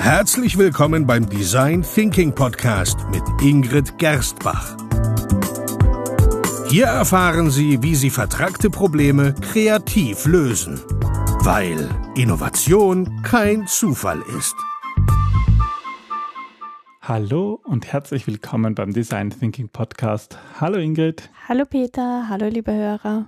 Herzlich willkommen beim Design Thinking Podcast mit Ingrid Gerstbach. Hier erfahren Sie, wie Sie vertragte Probleme kreativ lösen, weil Innovation kein Zufall ist. Hallo und herzlich willkommen beim Design Thinking Podcast. Hallo Ingrid. Hallo Peter, hallo liebe Hörer.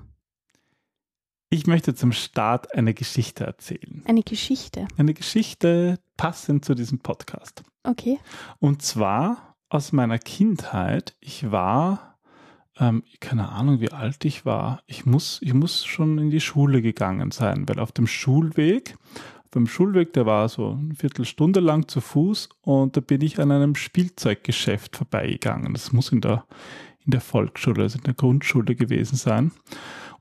Ich möchte zum Start eine Geschichte erzählen. Eine Geschichte. Eine Geschichte passend zu diesem Podcast. Okay. Und zwar aus meiner Kindheit. Ich war, ähm, keine Ahnung, wie alt ich war. Ich muss, ich muss schon in die Schule gegangen sein, weil auf dem Schulweg, beim Schulweg, der war so eine Viertelstunde lang zu Fuß und da bin ich an einem Spielzeuggeschäft vorbeigegangen. Das muss in der, in der Volksschule, also in der Grundschule gewesen sein.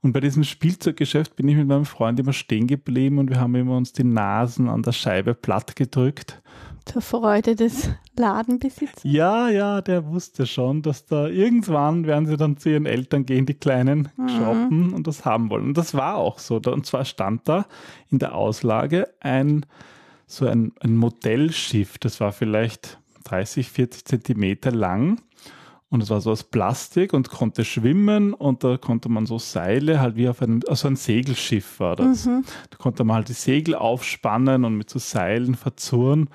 Und bei diesem Spielzeuggeschäft bin ich mit meinem Freund immer stehen geblieben und wir haben immer uns die Nasen an der Scheibe platt gedrückt. Zur Freude des Ladenbesitzers? Ja, ja, der wusste schon, dass da irgendwann werden sie dann zu ihren Eltern gehen, die Kleinen mhm. shoppen und das haben wollen. Und das war auch so. Und zwar stand da in der Auslage ein, so ein, ein Modellschiff, das war vielleicht 30, 40 Zentimeter lang und es war so aus Plastik und konnte schwimmen und da konnte man so Seile halt wie auf einem, also ein Segelschiff war das. Mhm. Da konnte man halt die Segel aufspannen und mit so Seilen verzurren.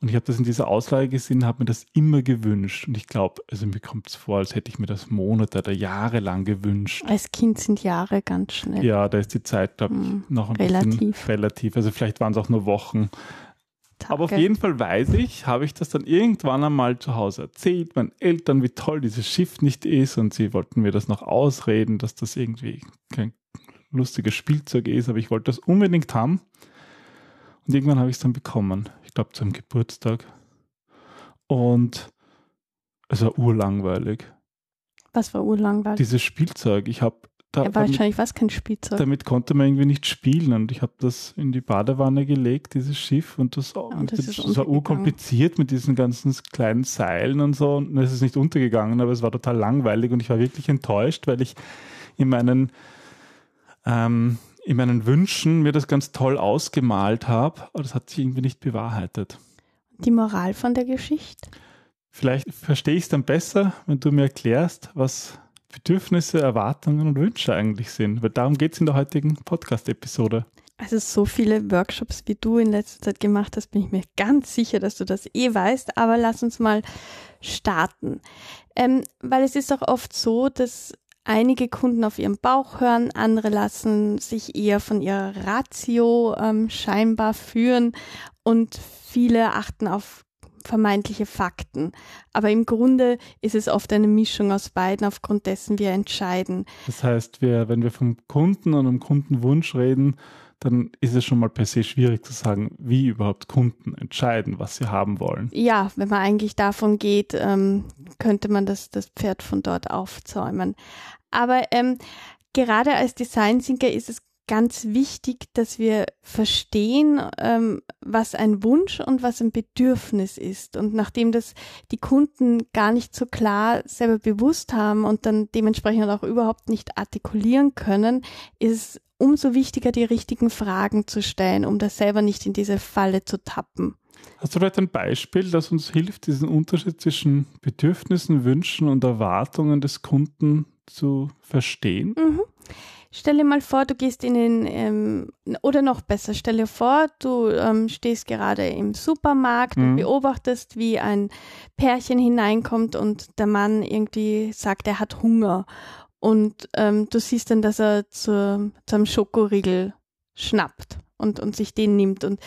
Und ich habe das in dieser Auslage gesehen, habe mir das immer gewünscht. Und ich glaube, also mir kommt es vor, als hätte ich mir das Monate oder Jahre lang gewünscht. Als Kind sind Jahre ganz schnell. Ja, da ist die Zeit, glaube ich, mhm. noch ein relativ. bisschen relativ. Also vielleicht waren es auch nur Wochen. Tage. Aber auf jeden Fall weiß ich, habe ich das dann irgendwann einmal zu Hause erzählt, meinen Eltern, wie toll dieses Schiff nicht ist und sie wollten mir das noch ausreden, dass das irgendwie kein lustiges Spielzeug ist, aber ich wollte das unbedingt haben. Und irgendwann habe ich es dann bekommen. Ich glaube, zu einem Geburtstag. Und es war urlangweilig. Was war urlangweilig? Dieses Spielzeug. Ich habe da, ja, wahrscheinlich war es kein Spielzeug. Damit konnte man irgendwie nicht spielen und ich habe das in die Badewanne gelegt, dieses Schiff und das, ja, und das, das war urkompliziert mit diesen ganzen kleinen Seilen und so und es ist nicht untergegangen, aber es war total langweilig und ich war wirklich enttäuscht, weil ich in meinen ähm, in meinen Wünschen mir das ganz toll ausgemalt habe, aber das hat sich irgendwie nicht bewahrheitet. Die Moral von der Geschichte? Vielleicht verstehe ich es dann besser, wenn du mir erklärst, was Bedürfnisse, Erwartungen und Wünsche eigentlich sind. Weil darum geht es in der heutigen Podcast-Episode. Also so viele Workshops, wie du in letzter Zeit gemacht hast, bin ich mir ganz sicher, dass du das eh weißt. Aber lass uns mal starten. Ähm, weil es ist auch oft so, dass einige Kunden auf ihren Bauch hören, andere lassen sich eher von ihrer Ratio ähm, scheinbar führen und viele achten auf vermeintliche Fakten. Aber im Grunde ist es oft eine Mischung aus beiden, aufgrund dessen wir entscheiden. Das heißt, wir, wenn wir vom Kunden und einem Kundenwunsch reden, dann ist es schon mal per se schwierig zu sagen, wie überhaupt Kunden entscheiden, was sie haben wollen. Ja, wenn man eigentlich davon geht, ähm, könnte man das, das Pferd von dort aufzäumen. Aber ähm, gerade als Design Thinker ist es ganz wichtig, dass wir verstehen, ähm, was ein Wunsch und was ein Bedürfnis ist. Und nachdem das die Kunden gar nicht so klar selber bewusst haben und dann dementsprechend auch überhaupt nicht artikulieren können, ist es umso wichtiger, die richtigen Fragen zu stellen, um das selber nicht in diese Falle zu tappen. Hast du vielleicht ein Beispiel, das uns hilft, diesen Unterschied zwischen Bedürfnissen, Wünschen und Erwartungen des Kunden zu verstehen? Mhm. Stell dir mal vor, du gehst in den, ähm, oder noch besser, stell dir vor, du ähm, stehst gerade im Supermarkt mhm. und beobachtest, wie ein Pärchen hineinkommt und der Mann irgendwie sagt, er hat Hunger. Und ähm, du siehst dann, dass er zu, zu einem Schokoriegel schnappt und, und sich den nimmt und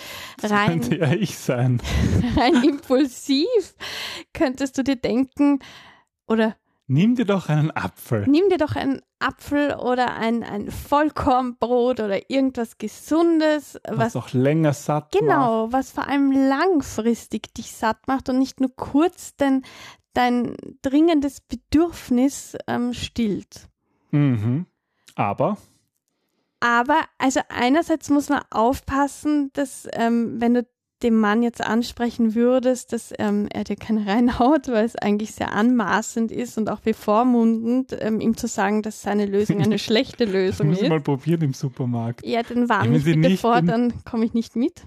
rein. Das könnte ja ich sein. rein impulsiv könntest du dir denken, oder Nimm dir doch einen Apfel. Nimm dir doch einen Apfel oder ein, ein Vollkornbrot oder irgendwas Gesundes. Was, was auch länger satt genau, macht. Genau, was vor allem langfristig dich satt macht und nicht nur kurz denn dein dringendes Bedürfnis ähm, stillt. Mhm. Aber? Aber, also einerseits muss man aufpassen, dass ähm, wenn du dem Mann jetzt ansprechen würdest, dass ähm, er dir keine reinhaut, weil es eigentlich sehr anmaßend ist und auch bevormundend, ähm, ihm zu sagen, dass seine Lösung eine schlechte Lösung ist. mal probieren im Supermarkt. Ja, dann warn mich bitte vor, dann komme ich nicht mit.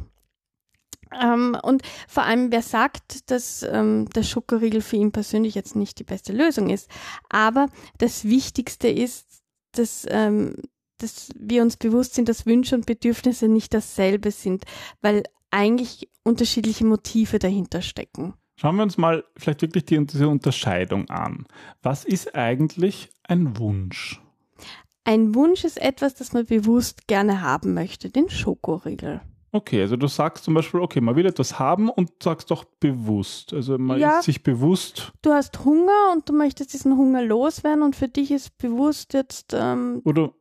Ähm, und vor allem, wer sagt, dass ähm, der Schokoriegel für ihn persönlich jetzt nicht die beste Lösung ist. Aber das Wichtigste ist, dass, ähm, dass wir uns bewusst sind, dass Wünsche und Bedürfnisse nicht dasselbe sind, weil eigentlich unterschiedliche Motive dahinter stecken. Schauen wir uns mal vielleicht wirklich die, diese Unterscheidung an. Was ist eigentlich ein Wunsch? Ein Wunsch ist etwas, das man bewusst gerne haben möchte, den Schokoriegel. Okay, also du sagst zum Beispiel, okay, man will etwas haben und sagst doch bewusst. Also man Ja. ist sich bewusst, Du hast Hunger und du möchtest diesen Hunger loswerden und für dich ist bewusst jetzt, ähm, oder,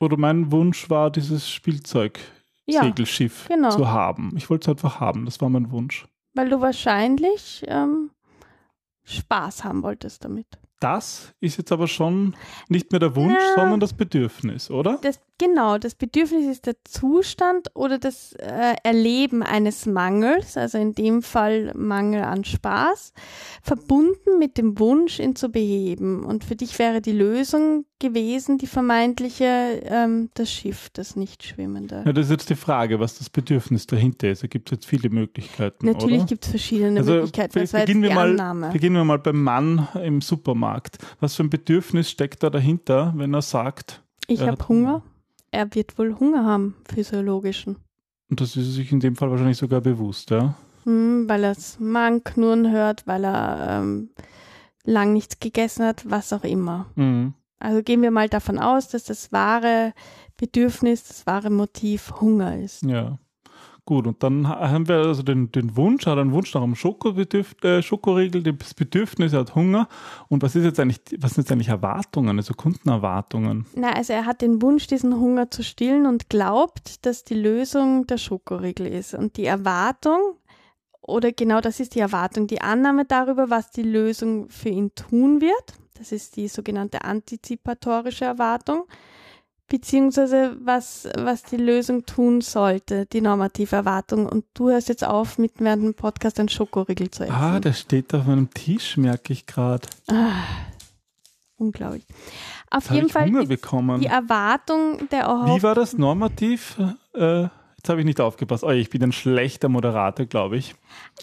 oder mein Wunsch war, dieses Spielzeug, ja, Segelschiff genau. zu haben. Ich wollte es einfach haben, das war mein Wunsch. weil du wahrscheinlich ähm, Spaß haben wolltest damit. Das ist jetzt aber schon nicht mehr der Wunsch, Ja. sondern das Bedürfnis, oder? Das, genau, das Bedürfnis ist der Zustand oder das äh, Erleben eines Mangels, also in dem Fall Mangel an Spaß, verbunden mit dem Wunsch, ihn zu beheben. Und für dich wäre die Lösung gewesen, die vermeintliche, ähm, das Schiff, das nicht schwimmende. Ja, das ist jetzt die Frage, was das Bedürfnis dahinter ist. Da gibt es jetzt viele Möglichkeiten, Natürlich gibt es verschiedene Also Möglichkeiten. Das beginnen wir, mal, Annahme. beginnen wir mal beim Mann im Supermarkt. Was für ein Bedürfnis steckt da dahinter, wenn er sagt, Ich habe hat Hunger. Er wird wohl Hunger haben, physiologischen. und das ist sich in dem Fall wahrscheinlich sogar bewusst, ja? Hm, weil er das Magen knurren hört, weil er ähm, lang nichts gegessen hat, was auch immer. Mhm. Also gehen wir mal davon aus, dass das wahre Bedürfnis, das wahre Motiv Hunger ist. Ja. Gut, und dann ha- haben wir also den, den Wunsch, hat einen Wunsch nach einem Schokobedürf äh, Schokoriegel, das Bedürfnis, er hat Hunger. Und was ist jetzt eigentlich, was sind jetzt eigentlich Erwartungen, also Kundenerwartungen? Na, also er hat den Wunsch, diesen Hunger zu stillen und glaubt, dass die Lösung der Schokoriegel ist. Und die Erwartung, oder genau das ist die Erwartung, die Annahme darüber, was die Lösung für ihn tun wird, das ist die sogenannte antizipatorische Erwartung, beziehungsweise was, was die Lösung tun sollte, die normative Erwartung. Und du hörst jetzt auf, mit während dem Podcast einen Schokoriegel zu essen. Ah, der steht auf meinem Tisch, merke ich gerade. Ah, unglaublich. Auf Jetzt jeden Fall bekommen. die Erwartung der Wie erhofften war das normativ? Äh, jetzt habe ich nicht aufgepasst. Oh, ich bin ein schlechter Moderator, glaube ich.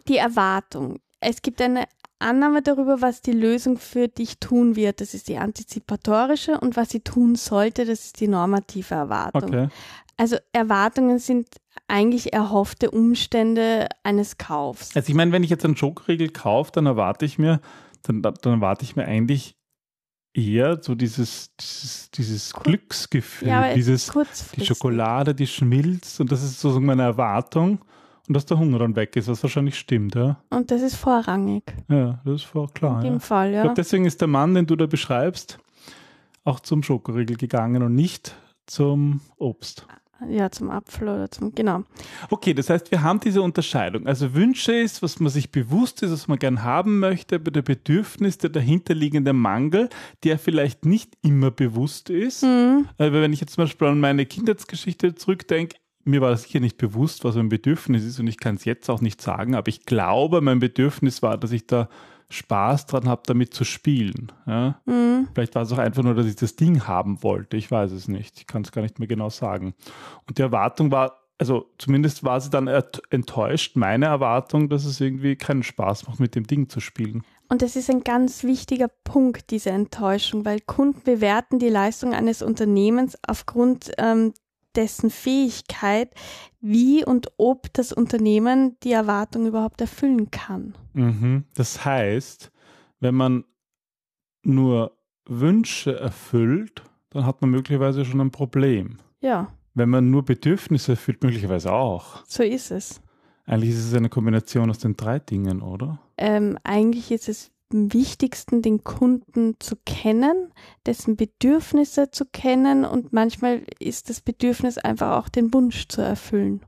die Erwartung. Es gibt eine Annahme darüber, was die Lösung für dich tun wird. Das ist die antizipatorische und was sie tun sollte, das ist die normative Erwartung. Okay. Also Erwartungen sind eigentlich erhoffte Umstände eines Kaufs. Also ich meine, wenn ich jetzt einen Schokoriegel kaufe, dann erwarte ich mir, dann, dann erwarte ich mir eigentlich eher so dieses, dieses, dieses Glücksgefühl, Ja, dieses, die. Schokolade, die schmilzt und das ist sozusagen meine Erwartung und dass der Hunger dann weg ist, was wahrscheinlich stimmt, ja. Und das ist vorrangig. Ja, das ist voll klar. In Ja. dem Fall, Ich ja. glaube, deswegen ist der Mann, den du da beschreibst, auch zum Schokoriegel gegangen und nicht zum Obst. Ja, zum Apfel oder zum, genau. Okay, das heißt, wir haben diese Unterscheidung. Also Wünsche ist, was man sich bewusst ist, was man gern haben möchte, aber der Bedürfnis, der dahinterliegende Mangel, der vielleicht nicht immer bewusst ist. Mhm. Weil wenn ich jetzt zum Beispiel an meine Kindheitsgeschichte zurückdenke, mir war sicher nicht bewusst, was mein Bedürfnis ist und ich kann es jetzt auch nicht sagen, aber ich glaube, mein Bedürfnis war, dass ich da Spaß dran habe, damit zu spielen. Ja? Mhm. Vielleicht war es auch einfach nur, dass ich das Ding haben wollte. Ich weiß es nicht. Ich kann es gar nicht mehr genau sagen. Und die Erwartung war, also zumindest war sie dann enttäuscht, meine Erwartung, dass es irgendwie keinen Spaß macht, mit dem Ding zu spielen. Und das ist ein ganz wichtiger Punkt, diese Enttäuschung, weil Kunden bewerten die Leistung eines Unternehmens aufgrund ähm, dessen Fähigkeit, wie und ob das Unternehmen die Erwartung überhaupt erfüllen kann. Mhm. Das heißt, wenn man nur Wünsche erfüllt, dann hat man möglicherweise schon ein Problem. Ja, Wenn man nur Bedürfnisse erfüllt, möglicherweise auch. so ist es. Eigentlich ist es eine Kombination aus den drei Dingen, oder? Ähm, eigentlich ist es wichtigsten, den Kunden zu kennen, dessen Bedürfnisse zu kennen und manchmal ist das Bedürfnis einfach auch den Wunsch zu erfüllen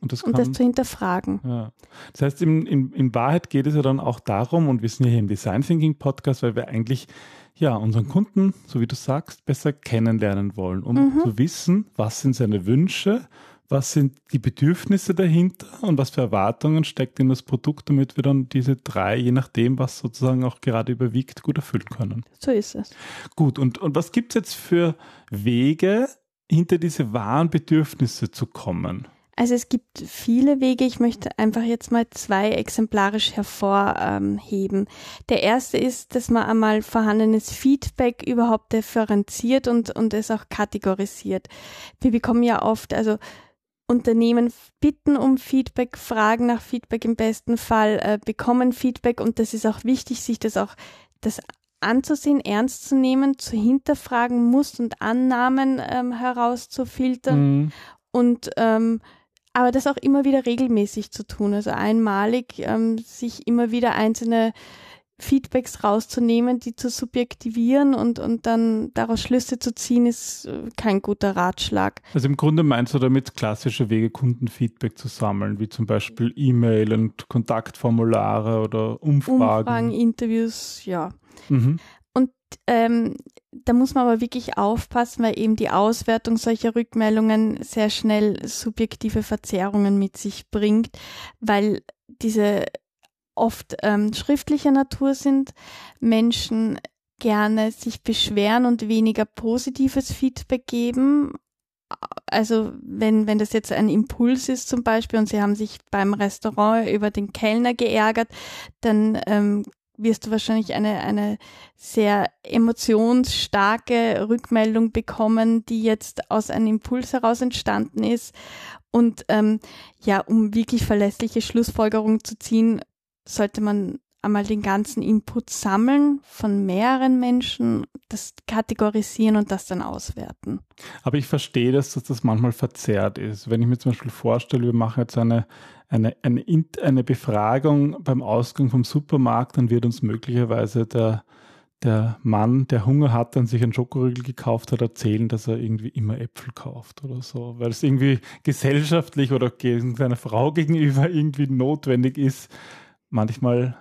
Und das und kann, das zu hinterfragen. Ja. Das heißt, in, in, in Wahrheit geht es ja dann auch darum, und wir sind ja hier im Design Thinking Podcast, weil wir eigentlich ja unseren Kunden, so wie du sagst, besser kennenlernen wollen, um Mhm. zu wissen, was sind seine Wünsche, was sind die Bedürfnisse dahinter und was für Erwartungen steckt in das Produkt, damit wir dann diese drei, je nachdem, was sozusagen auch gerade überwiegt, gut erfüllen können. So ist es. Gut, und, und was gibt es jetzt für Wege, hinter diese wahren Bedürfnisse zu kommen? Also es gibt viele Wege. Ich möchte einfach jetzt mal zwei exemplarisch hervorheben. Der erste ist, dass man einmal vorhandenes Feedback überhaupt differenziert und, und es auch kategorisiert. Wir bekommen ja oft, also Unternehmen bitten um Feedback, fragen nach Feedback im besten Fall, äh, bekommen Feedback und das ist auch wichtig, sich das auch das anzusehen, ernst zu nehmen, zu hinterfragen, Muss und Annahmen ähm, herauszufiltern mhm. und ähm, aber das auch immer wieder regelmäßig zu tun, also einmalig ähm, sich immer wieder einzelne Feedbacks rauszunehmen, die zu subjektivieren und, und dann daraus Schlüsse zu ziehen, ist äh, kein guter Ratschlag. Also im Grunde meinst du damit klassische Wege, Kundenfeedback zu sammeln, wie zum Beispiel E-Mail und Kontaktformulare oder Umfragen. Umfragen, Interviews, ja. Mhm. Und ähm, da muss man aber wirklich aufpassen, weil eben die Auswertung solcher Rückmeldungen sehr schnell subjektive Verzerrungen mit sich bringt, weil diese oft ähm, schriftlicher Natur sind, Menschen gerne sich beschweren und weniger positives Feedback geben. Also wenn, wenn das jetzt ein Impuls ist zum Beispiel und Sie haben sich beim Restaurant über den Kellner geärgert, dann ähm, wirst du wahrscheinlich eine, eine sehr emotionsstarke Rückmeldung bekommen, die jetzt aus einem Impuls heraus entstanden ist. Und ähm, ja, um wirklich verlässliche Schlussfolgerungen zu ziehen, sollte man einmal den ganzen Input sammeln von mehreren Menschen, das kategorisieren und das dann auswerten. Aber ich verstehe, dass das manchmal verzerrt ist. Wenn ich mir zum Beispiel vorstelle, wir machen jetzt eine, eine, eine, eine Befragung beim Ausgang vom Supermarkt, dann wird uns möglicherweise der, der Mann, der Hunger hat und sich einen Schokoriegel gekauft hat, erzählen, dass er irgendwie immer Äpfel kauft oder so, weil es irgendwie gesellschaftlich oder seiner Frau gegenüber irgendwie notwendig ist, manchmal.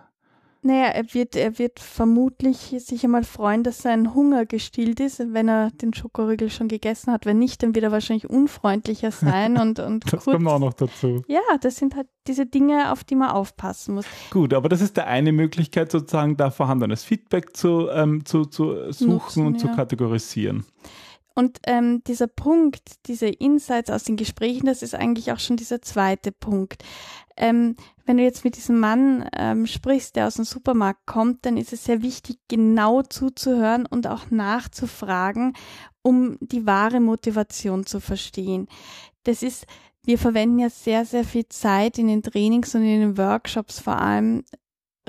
Naja, er wird, er wird vermutlich sich einmal freuen, dass sein Hunger gestillt ist, wenn er den Schokoriegel schon gegessen hat. Wenn nicht, dann wird er wahrscheinlich unfreundlicher sein und, und Das kurz, kommt auch noch dazu. Ja, das sind halt diese Dinge, auf die man aufpassen muss. Gut, aber das ist der eine Möglichkeit, sozusagen da vorhandenes Feedback zu, ähm, zu, zu suchen Nutzen, und ja. zu kategorisieren. Und ähm, dieser Punkt, diese Insights aus den Gesprächen, das ist eigentlich auch schon dieser zweite Punkt. Ähm, wenn du jetzt mit diesem Mann ähm, sprichst, der aus dem Supermarkt kommt, dann ist es sehr wichtig, genau zuzuhören und auch nachzufragen, um die wahre Motivation zu verstehen. Das ist, wir verwenden ja sehr, sehr viel Zeit in den Trainings und in den Workshops vor allem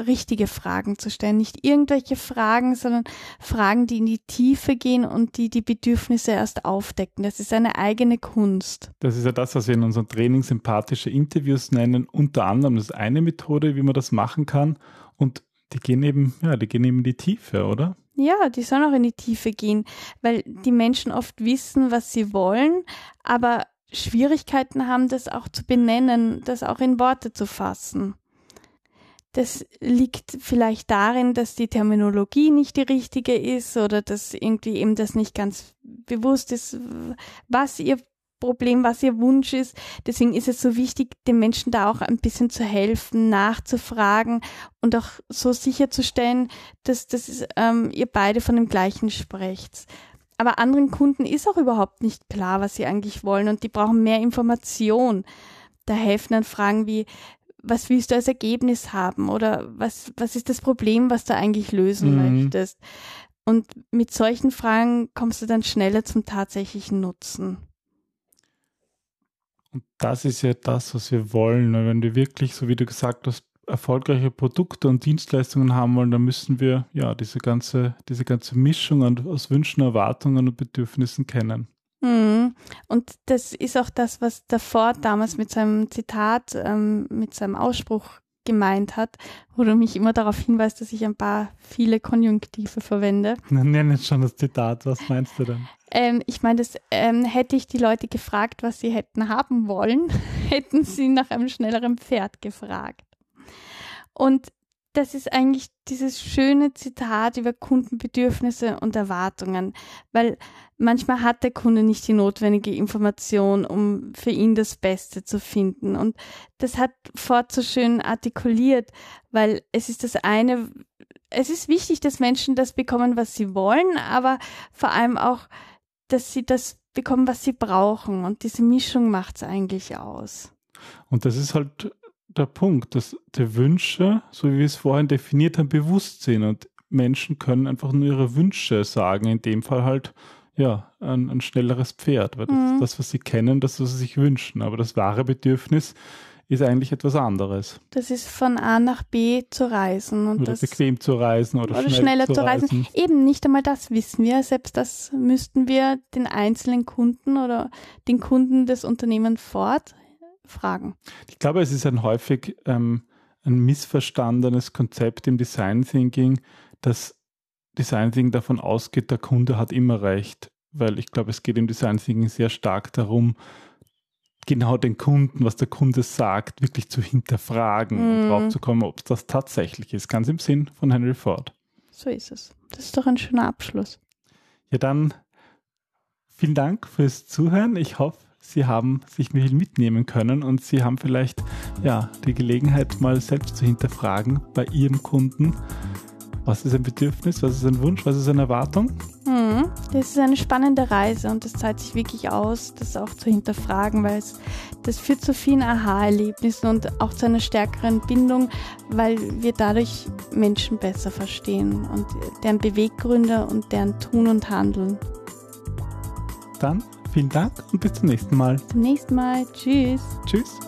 richtige Fragen zu stellen. Nicht irgendwelche Fragen, sondern Fragen, die in die Tiefe gehen und die die Bedürfnisse erst aufdecken. Das ist eine eigene Kunst. Das ist ja das, was wir in unserem Training sympathische Interviews nennen. Unter anderem das ist eine Methode, wie man das machen kann. Und die gehen eben, ja, die gehen eben in die Tiefe, oder? Ja, die sollen auch in die Tiefe gehen, weil die Menschen oft wissen, was sie wollen, aber Schwierigkeiten haben, das auch zu benennen, das auch in Worte zu fassen. Das liegt vielleicht darin, dass die Terminologie nicht die richtige ist oder dass irgendwie eben das nicht ganz bewusst ist, was ihr Problem, was ihr Wunsch ist. Deswegen ist es so wichtig, den Menschen da auch ein bisschen zu helfen, nachzufragen und auch so sicherzustellen, dass, dass ähm, ihr beide von dem gleichen sprecht. Aber anderen Kunden ist auch überhaupt nicht klar, was sie eigentlich wollen und die brauchen mehr Information. Da helfen dann Fragen wie, was willst du als Ergebnis haben oder was, was ist das Problem, was du eigentlich lösen mhm. möchtest? Und mit solchen Fragen kommst du dann schneller zum tatsächlichen Nutzen. Und das ist ja das, was wir wollen. Wenn wir wirklich, so wie du gesagt hast, erfolgreiche Produkte und Dienstleistungen haben wollen, dann müssen wir ja diese ganze, diese ganze Mischung aus Wünschen, Erwartungen und Bedürfnissen kennen. Mhm. Und das ist auch das, was der Ford damals mit seinem Zitat, ähm, mit seinem Ausspruch gemeint hat, wo du mich immer darauf hinweist, dass ich ein paar viele Konjunktive verwende. Nenn jetzt schon das Zitat, was meinst du denn? Ähm, ich meine, das ähm, hätte ich die Leute gefragt, was sie hätten haben wollen, hätten sie nach einem schnelleren Pferd gefragt. Und das ist eigentlich dieses schöne Zitat über Kundenbedürfnisse und Erwartungen, weil manchmal hat der Kunde nicht die notwendige Information, um für ihn das Beste zu finden. Und das hat Ford so schön artikuliert, weil es ist das eine, es ist wichtig, dass Menschen das bekommen, was sie wollen, aber vor allem auch, dass sie das bekommen, was sie brauchen. Und diese Mischung macht es eigentlich aus. Und das ist halt der Punkt, dass die Wünsche, so wie wir es vorhin definiert haben, bewusst sind. Und Menschen können einfach nur ihre Wünsche sagen. In dem Fall halt, ja, ein, ein schnelleres Pferd, weil das mhm. ist das, was sie kennen, das, was sie sich wünschen. Aber das wahre Bedürfnis ist eigentlich etwas anderes. Das ist von A nach B zu reisen. Und oder das, bequem zu reisen oder, oder schnell schneller zu, reisen. reisen. Eben nicht einmal das wissen wir. Selbst das müssten wir den einzelnen Kunden oder den Kunden des Unternehmens fort fragen. Ich glaube, es ist ein häufig ähm, ein missverstandenes Konzept im Design Thinking, dass Design Thinking davon ausgeht, der Kunde hat immer recht. Weil ich glaube, es geht im Design Thinking sehr stark darum, genau den Kunden, was der Kunde sagt, wirklich zu hinterfragen mm. und mhm. drauf zu kommen, ob es das tatsächlich ist. Ganz im Sinn von Henry Ford. So ist es. Das ist doch ein schöner Abschluss. Ja, dann vielen Dank fürs Zuhören. Ich hoffe, Sie haben sich viel mitnehmen können und Sie haben vielleicht ja, die Gelegenheit, mal selbst zu hinterfragen bei Ihrem Kunden, was ist ein Bedürfnis, was ist ein Wunsch, was ist eine Erwartung? Mhm. Das ist eine spannende Reise und das zahlt sich wirklich aus, das auch zu hinterfragen, weil es das führt zu vielen Aha-Erlebnissen und auch zu einer stärkeren Bindung, weil wir dadurch Menschen besser verstehen und deren Beweggründe und deren Tun und Handeln. Dann vielen Dank und bis zum nächsten Mal. Zum nächsten Mal. Tschüss. Tschüss.